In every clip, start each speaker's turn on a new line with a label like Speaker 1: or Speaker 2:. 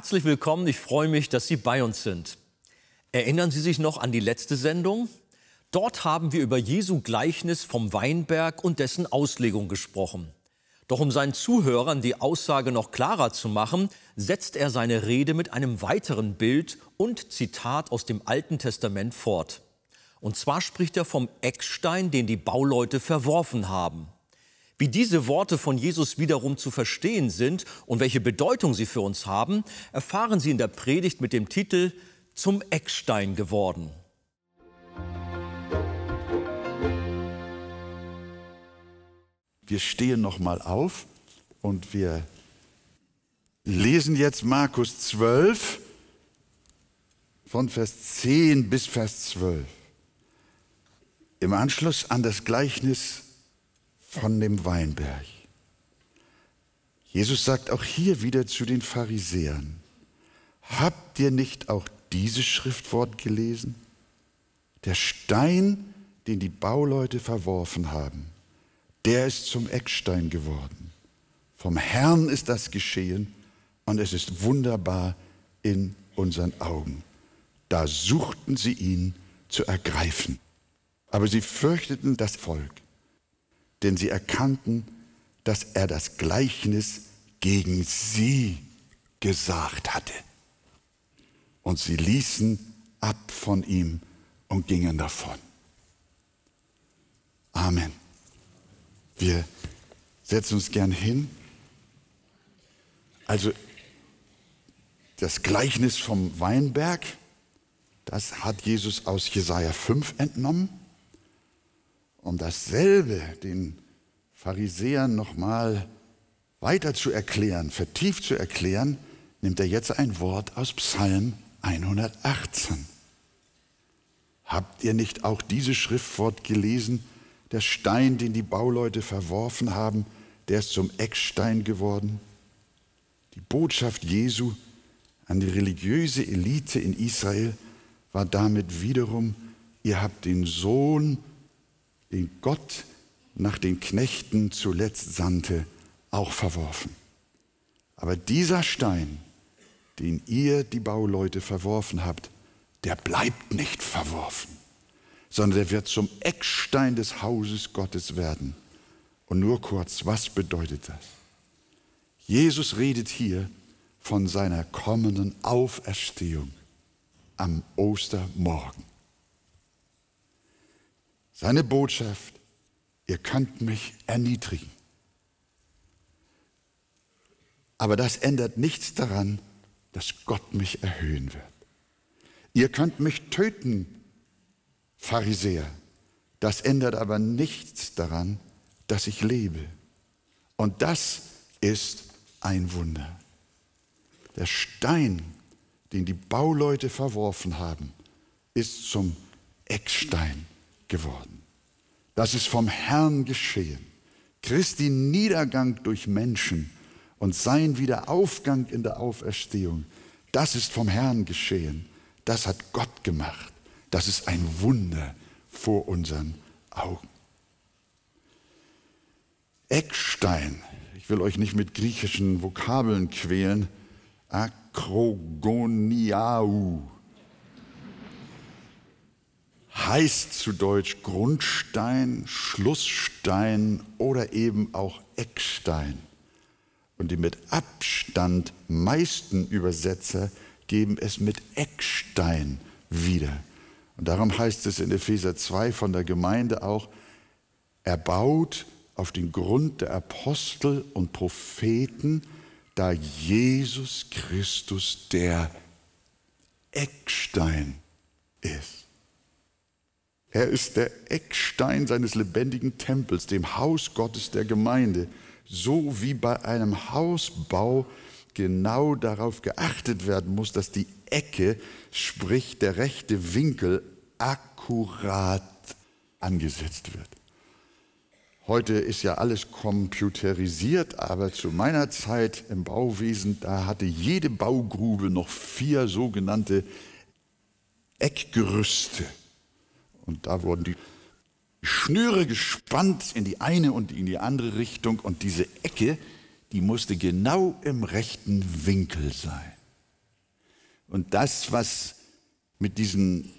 Speaker 1: Herzlich willkommen, ich freue mich, dass Sie bei uns sind. Erinnern Sie sich noch an die letzte Sendung? Dort haben wir über Jesu Gleichnis vom Weinberg und dessen Auslegung gesprochen. Doch um seinen Zuhörern die Aussage noch klarer zu machen, setzt er seine Rede mit einem weiteren Bild und Zitat aus dem Alten Testament fort. Und zwar spricht er vom Eckstein, den die Bauleute verworfen haben. Wie diese Worte von Jesus wiederum zu verstehen sind und welche Bedeutung sie für uns haben, erfahren Sie in der Predigt mit dem Titel Zum Eckstein geworden.
Speaker 2: Wir stehen noch mal auf und wir lesen jetzt Markus 12 von Vers 10 bis Vers 12. Im Anschluss an das Gleichnis von dem Weinberg. Jesus sagt auch hier wieder zu den Pharisäern, habt ihr nicht auch dieses Schriftwort gelesen? Der Stein, den die Bauleute verworfen haben, der ist zum Eckstein geworden. Vom Herrn ist das geschehen und es ist wunderbar in unseren Augen. Da suchten sie ihn zu ergreifen. Aber sie fürchteten das Volk, denn sie erkannten, dass er das Gleichnis gegen sie gesagt hatte. Und sie ließen ab von ihm und gingen davon. Amen. Wir setzen uns gern hin. Also das Gleichnis vom Weinberg, das hat Jesus aus Jesaja 5 entnommen. Um dasselbe den Pharisäern nochmal weiter zu erklären, vertieft zu erklären, nimmt er jetzt ein Wort aus Psalm 118. Habt ihr nicht auch dieses Schriftwort gelesen? Der Stein, den die Bauleute verworfen haben, der ist zum Eckstein geworden. Die Botschaft Jesu an die religiöse Elite in Israel war damit wiederum, ihr habt den Sohn, den Gott nach den Knechten zuletzt sandte, auch verworfen. Aber dieser Stein, den ihr, die Bauleute, verworfen habt, der bleibt nicht verworfen sondern er wird zum Eckstein des Hauses Gottes werden. Und nur kurz, was bedeutet das? Jesus redet hier von seiner kommenden Auferstehung am Ostermorgen. Seine Botschaft, ihr könnt mich erniedrigen. Aber das ändert nichts daran, dass Gott mich erhöhen wird. Ihr könnt mich töten, Pharisäer. Das ändert aber nichts daran, dass ich lebe. Und das ist ein Wunder. Der Stein, den die Bauleute verworfen haben, ist zum Eckstein geworden. Das ist vom Herrn geschehen. Christi Niedergang durch Menschen und sein Wiederaufgang in der Auferstehung, das ist vom Herrn geschehen. Das hat Gott gemacht. Das ist ein Wunder vor unseren Augen. Eckstein, ich will euch nicht mit griechischen Vokabeln quälen, Akrogoniau heißt zu Deutsch Grundstein, Schlussstein oder eben auch Eckstein. Und die mit Abstand meisten Übersetzer geben es mit Eckstein wieder. Und darum heißt es in Epheser 2 von der Gemeinde auch, er baut auf den Grund der Apostel und Propheten, da Jesus Christus der Eckstein ist. Er ist der Eckstein seines lebendigen Tempels, dem Haus Gottes der Gemeinde, so wie bei einem Hausbau genau darauf geachtet werden muss, dass die Ecke, sprich der rechte Winkel, akkurat angesetzt wird. Heute ist ja alles computerisiert, aber zu meiner Zeit im Bauwesen, da hatte jede Baugrube noch vier sogenannte Eckgerüste. Und da wurden die Schnüre gespannt in die eine und in die andere Richtung und diese Ecke, die musste genau im rechten Winkel sein. Und das, was mit diesen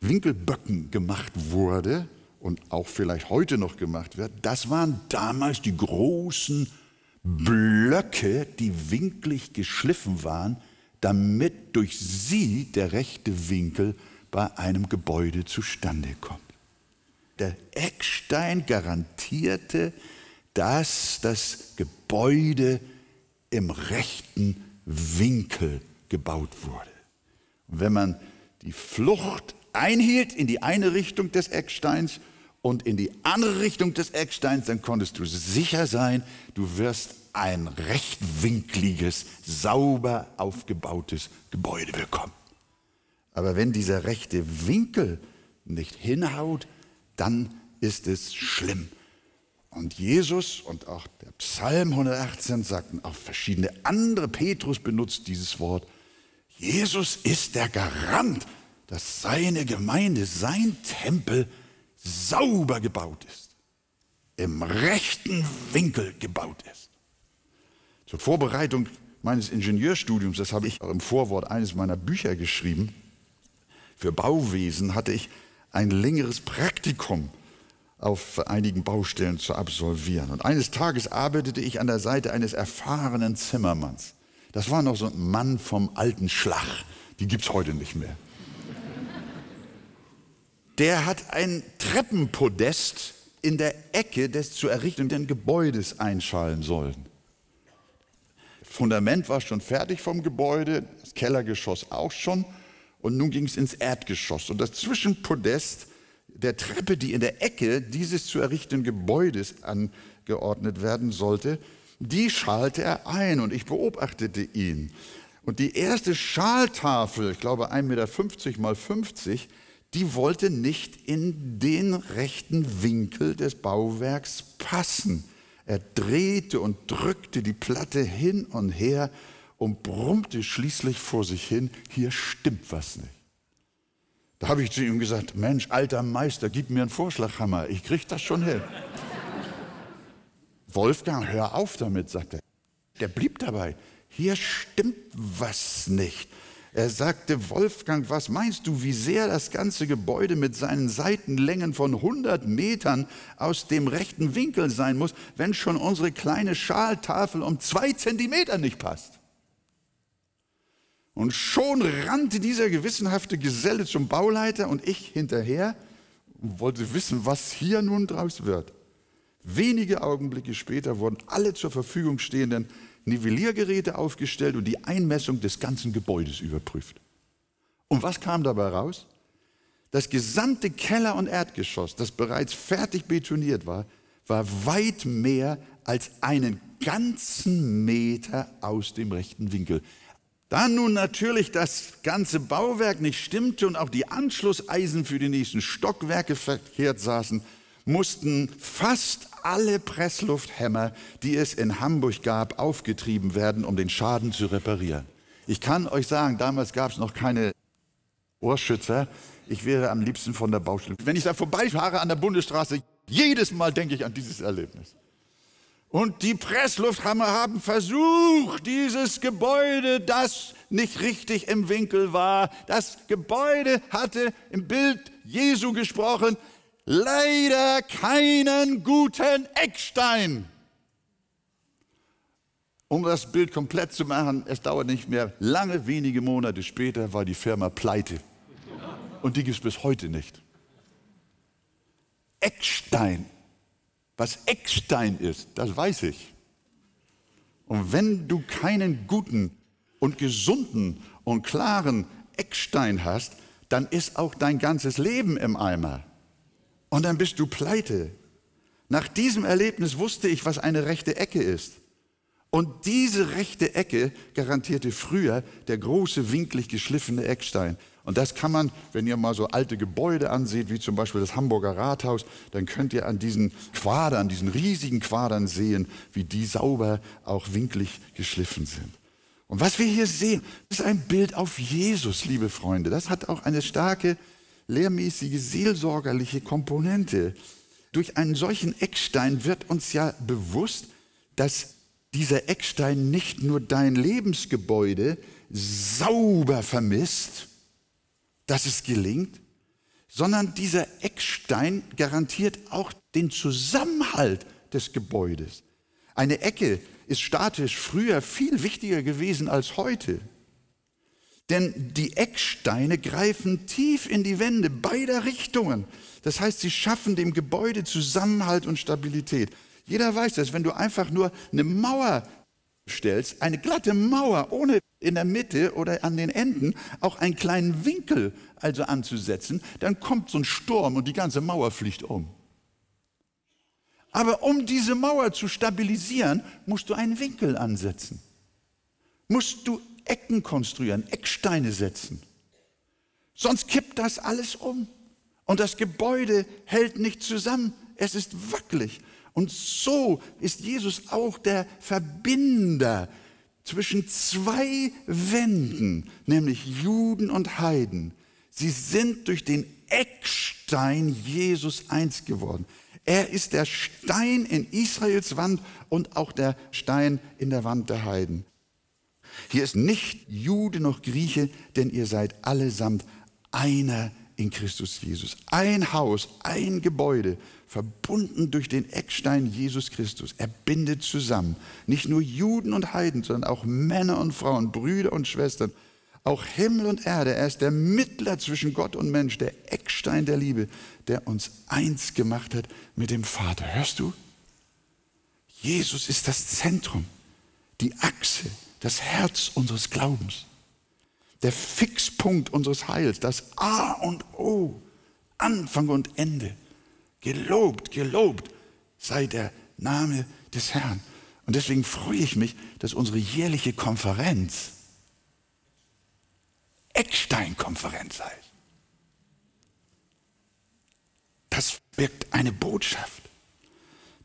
Speaker 2: Winkelböcken gemacht wurde und auch vielleicht heute noch gemacht wird, das waren damals die großen Blöcke, die winklig geschliffen waren, damit durch sie der rechte Winkel bei einem Gebäude zustande kommt. Der Eckstein garantierte, dass das Gebäude im rechten Winkel gebaut wurde. Und wenn man die Flucht einhielt in die eine Richtung des Ecksteins und in die andere Richtung des Ecksteins, dann konntest du sicher sein, du wirst ein rechtwinkliges, sauber aufgebautes Gebäude bekommen. Aber wenn dieser rechte Winkel nicht hinhaut, dann ist es schlimm. Und Jesus und auch der Psalm 118 sagten, auch verschiedene andere, Petrus benutzt dieses Wort, Jesus ist der Garant, dass seine Gemeinde, sein Tempel sauber gebaut ist, im rechten Winkel gebaut ist. Zur Vorbereitung meines Ingenieurstudiums, das habe ich auch im Vorwort eines meiner Bücher geschrieben, für Bauwesen hatte ich ein längeres Praktikum auf einigen Baustellen zu absolvieren. Und eines Tages arbeitete ich an der Seite eines erfahrenen Zimmermanns. Das war noch so ein Mann vom alten Schlag. Die es heute nicht mehr. Der hat ein Treppenpodest in der Ecke des zu errichtenden Gebäudes einschallen sollen. Das Fundament war schon fertig vom Gebäude, das Kellergeschoss auch schon. Und nun ging es ins Erdgeschoss. Und das Zwischenpodest der Treppe, die in der Ecke dieses zu errichtenden Gebäudes angeordnet werden sollte, die schalte er ein und ich beobachtete ihn. Und die erste Schaltafel, ich glaube 1,50 Meter mal 50, die wollte nicht in den rechten Winkel des Bauwerks passen. Er drehte und drückte die Platte hin und her und brummte schließlich vor sich hin, hier stimmt was nicht. Da habe ich zu ihm gesagt, Mensch, alter Meister, gib mir einen Vorschlaghammer, ich kriege das schon hin. Wolfgang, hör auf damit, sagt er. Der blieb dabei. Hier stimmt was nicht. Er sagte, Wolfgang, was meinst du, wie sehr das ganze Gebäude mit seinen Seitenlängen von 100 Metern aus dem rechten Winkel sein muss, wenn schon unsere kleine Schaltafel um zwei Zentimeter nicht passt? Und schon rannte dieser gewissenhafte Geselle zum Bauleiter und ich hinterher und wollte wissen, was hier nun draus wird. Wenige Augenblicke später wurden alle zur Verfügung stehenden Nivelliergeräte aufgestellt und die Einmessung des ganzen Gebäudes überprüft. Und was kam dabei raus? Das gesamte Keller- und Erdgeschoss, das bereits fertig betoniert war, war weit mehr als einen ganzen Meter aus dem rechten Winkel. Da nun natürlich das ganze Bauwerk nicht stimmte und auch die Anschlusseisen für die nächsten Stockwerke verkehrt saßen, mussten fast alle Presslufthämmer, die es in Hamburg gab, aufgetrieben werden, um den Schaden zu reparieren. Ich kann euch sagen, damals gab es noch keine Ohrschützer. Ich wäre am liebsten von der Baustelle. Wenn ich da vorbeifahre an der Bundesstraße, jedes Mal denke ich an dieses Erlebnis. Und die Presslufthammer haben versucht, dieses Gebäude, das nicht richtig im Winkel war, das Gebäude hatte im Bild Jesu gesprochen, leider keinen guten Eckstein. Um das Bild komplett zu machen, es dauert nicht mehr lange, wenige Monate später war die Firma pleite. Und die gibt es bis heute nicht. Eckstein was Eckstein ist, das weiß ich. Und wenn du keinen guten und gesunden und klaren Eckstein hast, dann ist auch dein ganzes Leben im Eimer. Und dann bist du pleite. Nach diesem Erlebnis wusste ich, was eine rechte Ecke ist. Und diese rechte Ecke garantierte früher der große winklig geschliffene Eckstein. Und das kann man, wenn ihr mal so alte Gebäude ansieht, wie zum Beispiel das Hamburger Rathaus, dann könnt ihr an diesen Quadern, diesen riesigen Quadern sehen, wie die sauber auch winklig geschliffen sind. Und was wir hier sehen, ist ein Bild auf Jesus, liebe Freunde. Das hat auch eine starke lehrmäßige, seelsorgerliche Komponente. Durch einen solchen Eckstein wird uns ja bewusst, dass dieser Eckstein nicht nur dein Lebensgebäude sauber vermisst, dass es gelingt, sondern dieser Eckstein garantiert auch den Zusammenhalt des Gebäudes. Eine Ecke ist statisch früher viel wichtiger gewesen als heute. Denn die Ecksteine greifen tief in die Wände beider Richtungen. Das heißt, sie schaffen dem Gebäude Zusammenhalt und Stabilität. Jeder weiß das, wenn du einfach nur eine Mauer stellst, eine glatte Mauer, ohne in der Mitte oder an den Enden auch einen kleinen Winkel also anzusetzen, dann kommt so ein Sturm und die ganze Mauer fliegt um. Aber um diese Mauer zu stabilisieren, musst du einen Winkel ansetzen. Musst du Ecken konstruieren, Ecksteine setzen. Sonst kippt das alles um. Und das Gebäude hält nicht zusammen. Es ist wackelig. Und so ist Jesus auch der Verbinder zwischen zwei Wänden, nämlich Juden und Heiden. Sie sind durch den Eckstein Jesus eins geworden. Er ist der Stein in Israels Wand und auch der Stein in der Wand der Heiden. Hier ist nicht Jude noch Grieche, denn ihr seid allesamt einer in Christus Jesus. Ein Haus, ein Gebäude, verbunden durch den Eckstein Jesus Christus. Er bindet zusammen nicht nur Juden und Heiden, sondern auch Männer und Frauen, Brüder und Schwestern, auch Himmel und Erde. Er ist der Mittler zwischen Gott und Mensch, der Eckstein der Liebe, der uns eins gemacht hat mit dem Vater. Hörst du? Jesus ist das Zentrum, die Achse, das Herz unseres Glaubens, der Fixpunkt unseres Heils, das A und O, Anfang und Ende. Gelobt, gelobt sei der Name des Herrn. Und deswegen freue ich mich, dass unsere jährliche Konferenz Eckstein-Konferenz heißt. Das birgt eine Botschaft.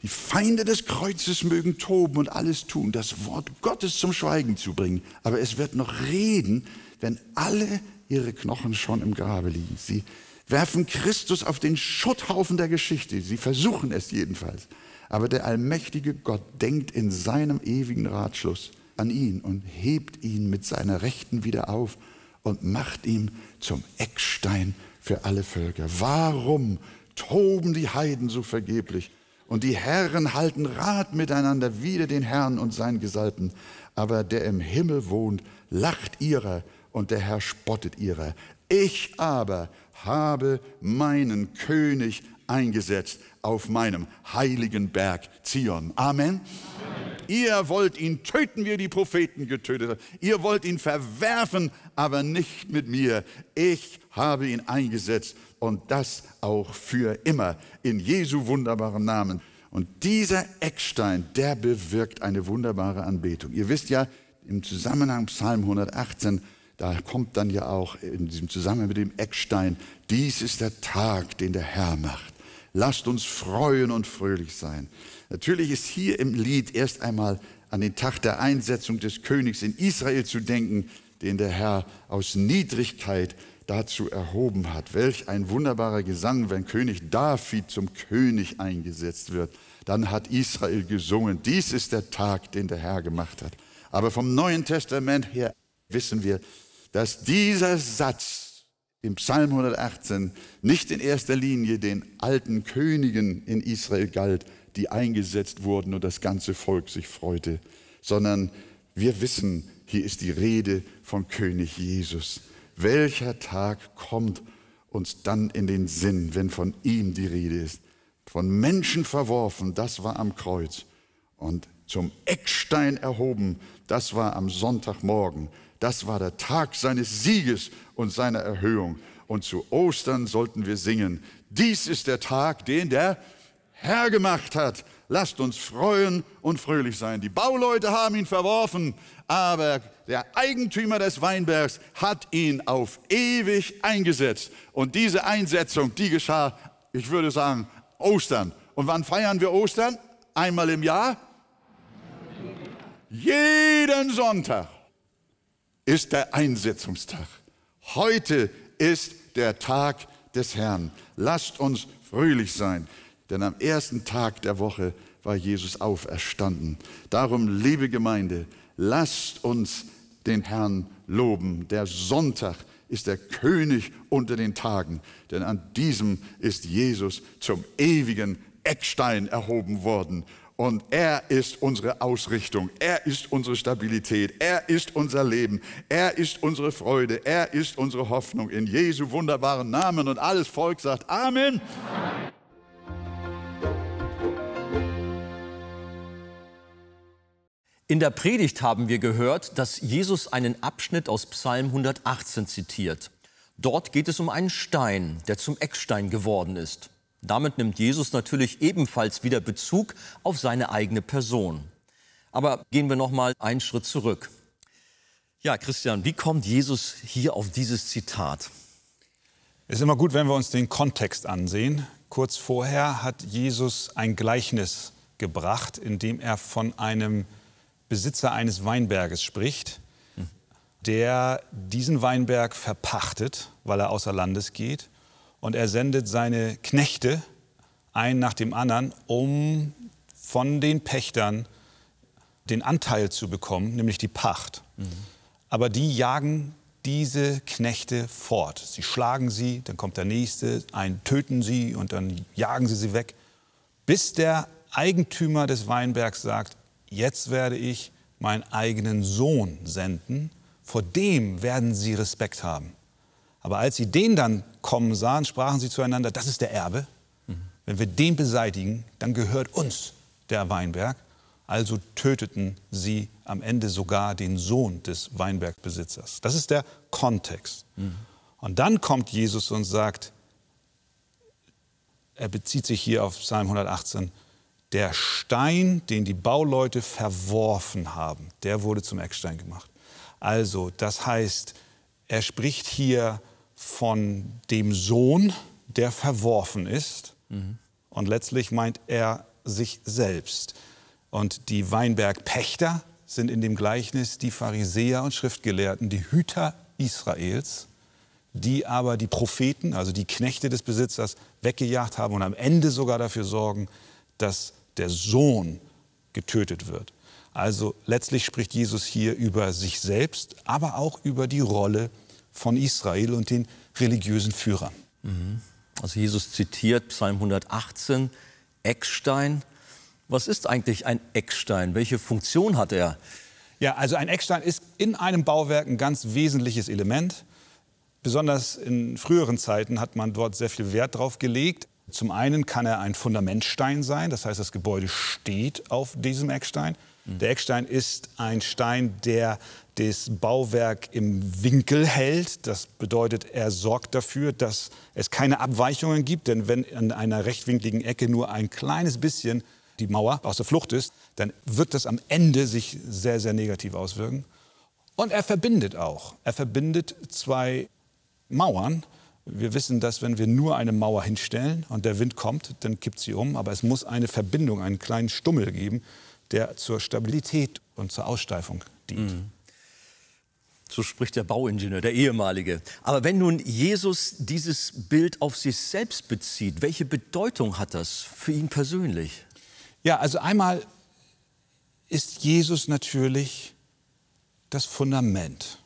Speaker 2: Die Feinde des Kreuzes mögen toben und alles tun, das Wort Gottes zum Schweigen zu bringen. Aber es wird noch reden, wenn alle ihre Knochen schon im Grabe liegen. Sie werfen Christus auf den Schutthaufen der Geschichte. Sie versuchen es jedenfalls. Aber der allmächtige Gott denkt in seinem ewigen Ratschluss an ihn und hebt ihn mit seiner Rechten wieder auf und macht ihn zum Eckstein für alle Völker. Warum toben die Heiden so vergeblich? Und die Herren halten Rat miteinander wider den Herrn und seinen Gesalbten. Aber der im Himmel wohnt, lacht ihrer und der Herr spottet ihrer. Ich aber habe meinen König eingesetzt auf meinem heiligen Berg Zion. Amen. Ihr wollt ihn töten, wie die Propheten getötet habt. Ihr wollt ihn verwerfen, aber nicht mit mir. Ich habe ihn eingesetzt und das auch für immer in Jesu wunderbarem Namen. Und dieser Eckstein, der bewirkt eine wunderbare Anbetung. Ihr wisst ja, im Zusammenhang Psalm 118, da kommt dann ja auch in diesem Zusammenhang mit dem Eckstein, dies ist der Tag, den der Herr macht. Lasst uns freuen und fröhlich sein. Natürlich ist hier im Lied erst einmal an den Tag der Einsetzung des Königs in Israel zu denken, den der Herr aus Niedrigkeit dazu erhoben hat. Welch ein wunderbarer Gesang, wenn König David zum König eingesetzt wird. Dann hat Israel gesungen, dies ist der Tag, den der Herr gemacht hat. Aber vom Neuen Testament her wissen wir, dass dieser Satz im Psalm 118 nicht in erster Linie den alten Königen in Israel galt, die eingesetzt wurden und das ganze Volk sich freute, sondern wir wissen, hier ist die Rede vom König Jesus. Welcher Tag kommt uns dann in den Sinn, wenn von ihm die Rede ist? Von Menschen verworfen, das war am Kreuz. Und zum Eckstein erhoben, das war am Sonntagmorgen. Das war der Tag seines Sieges und seiner Erhöhung. Und zu Ostern sollten wir singen, dies ist der Tag, den der Herr gemacht hat. Lasst uns freuen und fröhlich sein. Die Bauleute haben ihn verworfen, aber der Eigentümer des Weinbergs hat ihn auf ewig eingesetzt. Und diese Einsetzung, die geschah, ich würde sagen, Ostern. Und wann feiern wir Ostern? Einmal im Jahr? Jeden Sonntag ist der Einsetzungstag. Heute ist der Tag des Herrn. Lasst uns fröhlich sein. Denn am ersten Tag der Woche war Jesus auferstanden. Darum, liebe Gemeinde, lasst uns den Herrn loben. Der Sonntag ist der König unter den Tagen, denn an diesem ist Jesus zum ewigen Eckstein erhoben worden. Und er ist unsere Ausrichtung, er ist unsere Stabilität, er ist unser Leben, er ist unsere Freude, er ist unsere Hoffnung. In Jesu wunderbaren Namen und alles Volk sagt Amen. Amen.
Speaker 1: In der Predigt haben wir gehört, dass Jesus einen Abschnitt aus Psalm 118 zitiert. Dort geht es um einen Stein, der zum Eckstein geworden ist. Damit nimmt Jesus natürlich ebenfalls wieder Bezug auf seine eigene Person. Aber gehen wir noch mal einen Schritt zurück. Ja, Christian, wie kommt Jesus hier auf dieses Zitat?
Speaker 3: Es ist immer gut, wenn wir uns den Kontext ansehen. Kurz vorher hat Jesus ein Gleichnis gebracht, in dem er von einem Besitzer eines Weinberges spricht, der diesen Weinberg verpachtet, weil er außer Landes geht. Und er sendet seine Knechte, ein nach dem anderen, um von den Pächtern den Anteil zu bekommen, nämlich die Pacht. Mhm. Aber die jagen diese Knechte fort. Sie schlagen sie, dann kommt der nächste, einen töten sie und dann jagen sie sie weg, bis der Eigentümer des Weinbergs sagt, jetzt werde ich meinen eigenen Sohn senden, vor dem werden sie Respekt haben. Aber als sie den dann kommen sahen, sprachen sie zueinander, das ist der Erbe. Wenn wir den beseitigen, dann gehört uns der Weinberg. Also töteten sie am Ende sogar den Sohn des Weinbergbesitzers. Das ist der Kontext. Mhm. Und dann kommt Jesus und sagt, er bezieht sich hier auf Psalm 118, der Stein, den die Bauleute verworfen haben, der wurde zum Eckstein gemacht. Also, das heißt, er spricht hier von dem Sohn, der verworfen ist. Mhm. Und letztlich meint er sich selbst. Und die Weinbergpächter sind in dem Gleichnis die Pharisäer und Schriftgelehrten, die Hüter Israels, die aber die Propheten, also die Knechte des Besitzers, weggejagt haben und am Ende sogar dafür sorgen, dass der Sohn getötet wird. Also letztlich spricht Jesus hier über sich selbst, aber auch über die Rolle von Israel und den religiösen Führern.
Speaker 1: Mhm. Also Jesus zitiert Psalm 118, Eckstein. Was ist eigentlich ein Eckstein? Welche Funktion hat er?
Speaker 3: Ja, also ein Eckstein ist in einem Bauwerk ein ganz wesentliches Element. Besonders in früheren Zeiten hat man dort sehr viel Wert drauf gelegt. Zum einen kann er ein Fundamentstein sein, das heißt, das Gebäude steht auf diesem Eckstein. Der Eckstein ist ein Stein, der das Bauwerk im Winkel hält. Das bedeutet, er sorgt dafür, dass es keine Abweichungen gibt. Denn wenn an einer rechtwinkligen Ecke nur ein kleines bisschen die Mauer aus der Flucht ist, dann wird das am Ende sich sehr, sehr negativ auswirken. Und er verbindet auch. Er verbindet zwei Mauern, wir wissen, dass wenn wir nur eine Mauer hinstellen und der Wind kommt, dann kippt sie um. Aber es muss eine Verbindung, einen kleinen Stummel geben, der zur Stabilität und zur Aussteifung dient. Mhm.
Speaker 1: So spricht der Bauingenieur, der ehemalige. Aber wenn nun Jesus dieses Bild auf sich selbst bezieht, welche Bedeutung hat das für ihn persönlich?
Speaker 3: Ja, also einmal ist Jesus natürlich das Fundament,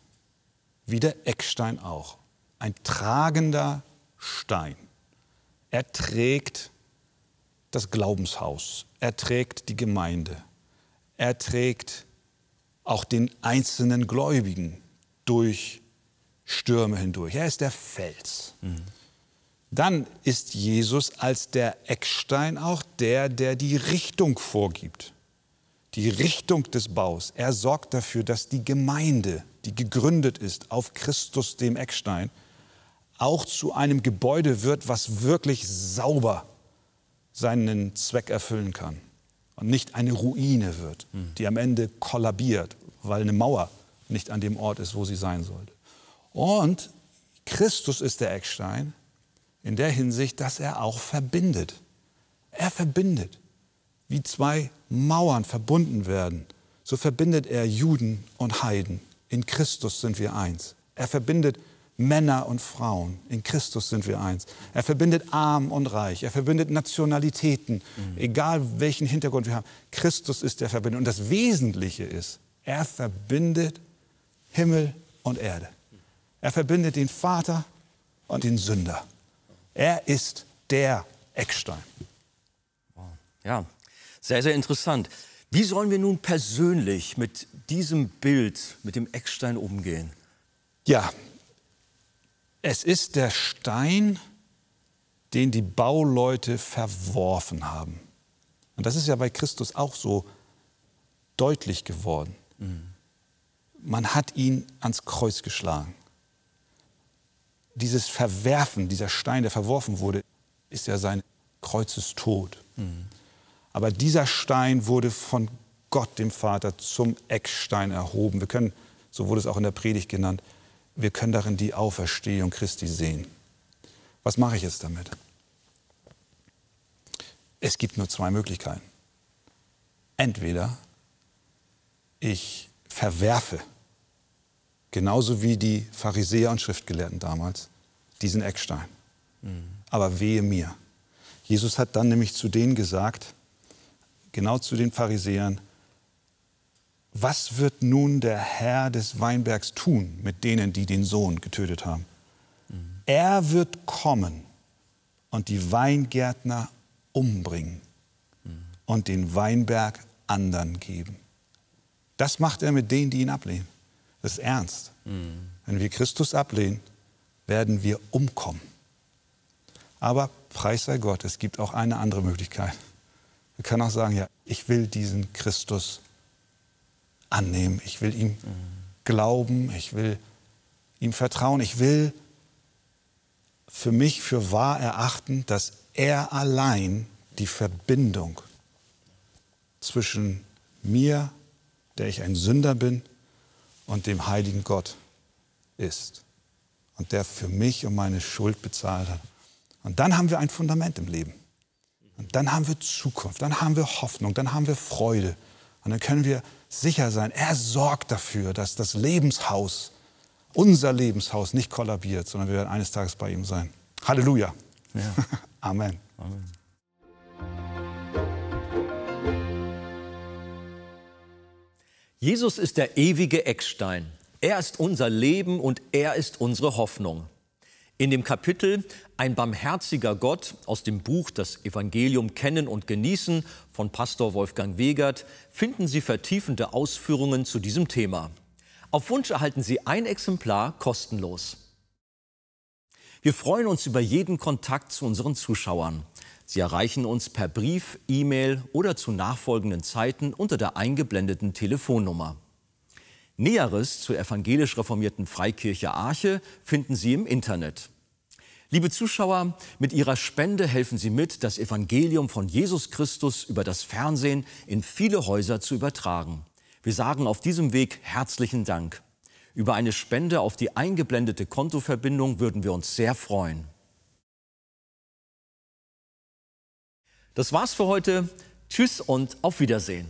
Speaker 3: wie der Eckstein auch ein tragender Stein. Er trägt das Glaubenshaus, er trägt die Gemeinde, er trägt auch den einzelnen Gläubigen durch Stürme hindurch. Er ist der Fels. Mhm. Dann ist Jesus als der Eckstein auch der, der die Richtung vorgibt. Die Richtung des Baus. Er sorgt dafür, dass die Gemeinde, die gegründet ist auf Christus, dem Eckstein, auch zu einem Gebäude wird, was wirklich sauber seinen Zweck erfüllen kann und nicht eine Ruine wird, hm. die am Ende kollabiert, weil eine Mauer nicht an dem Ort ist, wo sie sein sollte. Und Christus ist der Eckstein in der Hinsicht, dass er auch verbindet. Er verbindet. Wie zwei Mauern verbunden werden, so verbindet er Juden und Heiden. In Christus sind wir eins. Er verbindet Männer und Frauen. In Christus sind wir eins. Er verbindet arm und reich. Er verbindet Nationalitäten, mhm. egal welchen Hintergrund wir haben. Christus ist der Verbinder. Und das Wesentliche ist, er verbindet Himmel und Erde. Er verbindet den Vater und den Sünder. Er ist der Eckstein.
Speaker 1: Ja, sehr, sehr interessant. Wie sollen wir nun persönlich mit diesem Bild, mit dem Eckstein umgehen?
Speaker 3: Ja, es ist der Stein, den die Bauleute verworfen haben. Und das ist ja bei Christus auch so deutlich geworden. Man hat ihn ans Kreuz geschlagen. Dieses Verwerfen, dieser Stein, der verworfen wurde, ist ja sein Kreuzestod. Aber dieser Stein wurde von Gott, dem Vater, zum Eckstein erhoben. Wir können, so wurde es auch in der Predigt genannt, wir können darin die Auferstehung Christi sehen. Was mache ich jetzt damit? Es gibt nur zwei Möglichkeiten. Entweder ich verwerfe, genauso wie die Pharisäer und Schriftgelehrten damals, diesen Eckstein. Mhm. Aber wehe mir. Jesus hat dann nämlich zu denen gesagt, genau zu den Pharisäern, was wird nun der Herr des Weinbergs tun mit denen, die den Sohn getötet haben? Mhm. Er wird kommen und die Weingärtner umbringen mhm. und den Weinberg anderen geben. Das macht er mit denen, die ihn ablehnen. Das ist ernst. Mhm. Wenn wir Christus ablehnen, werden wir umkommen. Aber preis sei Gott, es gibt auch eine andere Möglichkeit. Wir können auch sagen, ja, ich will diesen Christus annehmen, ich will ihm glauben, ich will ihm vertrauen, ich will für mich für wahr erachten, dass er allein die Verbindung zwischen mir, der ich ein Sünder bin, und dem heiligen Gott ist. Und der für mich und meine Schuld bezahlt hat. Und dann haben wir ein Fundament im Leben. Und dann haben wir Zukunft, dann haben wir Hoffnung, dann haben wir Freude. Und dann können wir sicher sein, er sorgt dafür, dass das Lebenshaus, unser Lebenshaus nicht kollabiert, sondern wir werden eines Tages bei ihm sein. Halleluja. Ja. Amen. Amen.
Speaker 1: Jesus ist der ewige Eckstein. Er ist unser Leben und er ist unsere Hoffnung. In dem Kapitel Ein barmherziger Gott aus dem Buch Das Evangelium kennen und genießen von Pastor Wolfgang Wegert finden Sie vertiefende Ausführungen zu diesem Thema. Auf Wunsch erhalten Sie ein Exemplar kostenlos. Wir freuen uns über jeden Kontakt zu unseren Zuschauern. Sie erreichen uns per Brief, E-Mail oder zu nachfolgenden Zeiten unter der eingeblendeten Telefonnummer. Näheres zur evangelisch reformierten Freikirche Arche finden Sie im Internet. Liebe Zuschauer, mit Ihrer Spende helfen Sie mit, das Evangelium von Jesus Christus über das Fernsehen in viele Häuser zu übertragen. Wir sagen auf diesem Weg herzlichen Dank. Über eine Spende auf die eingeblendete Kontoverbindung würden wir uns sehr freuen. Das war's für heute. Tschüss und auf Wiedersehen.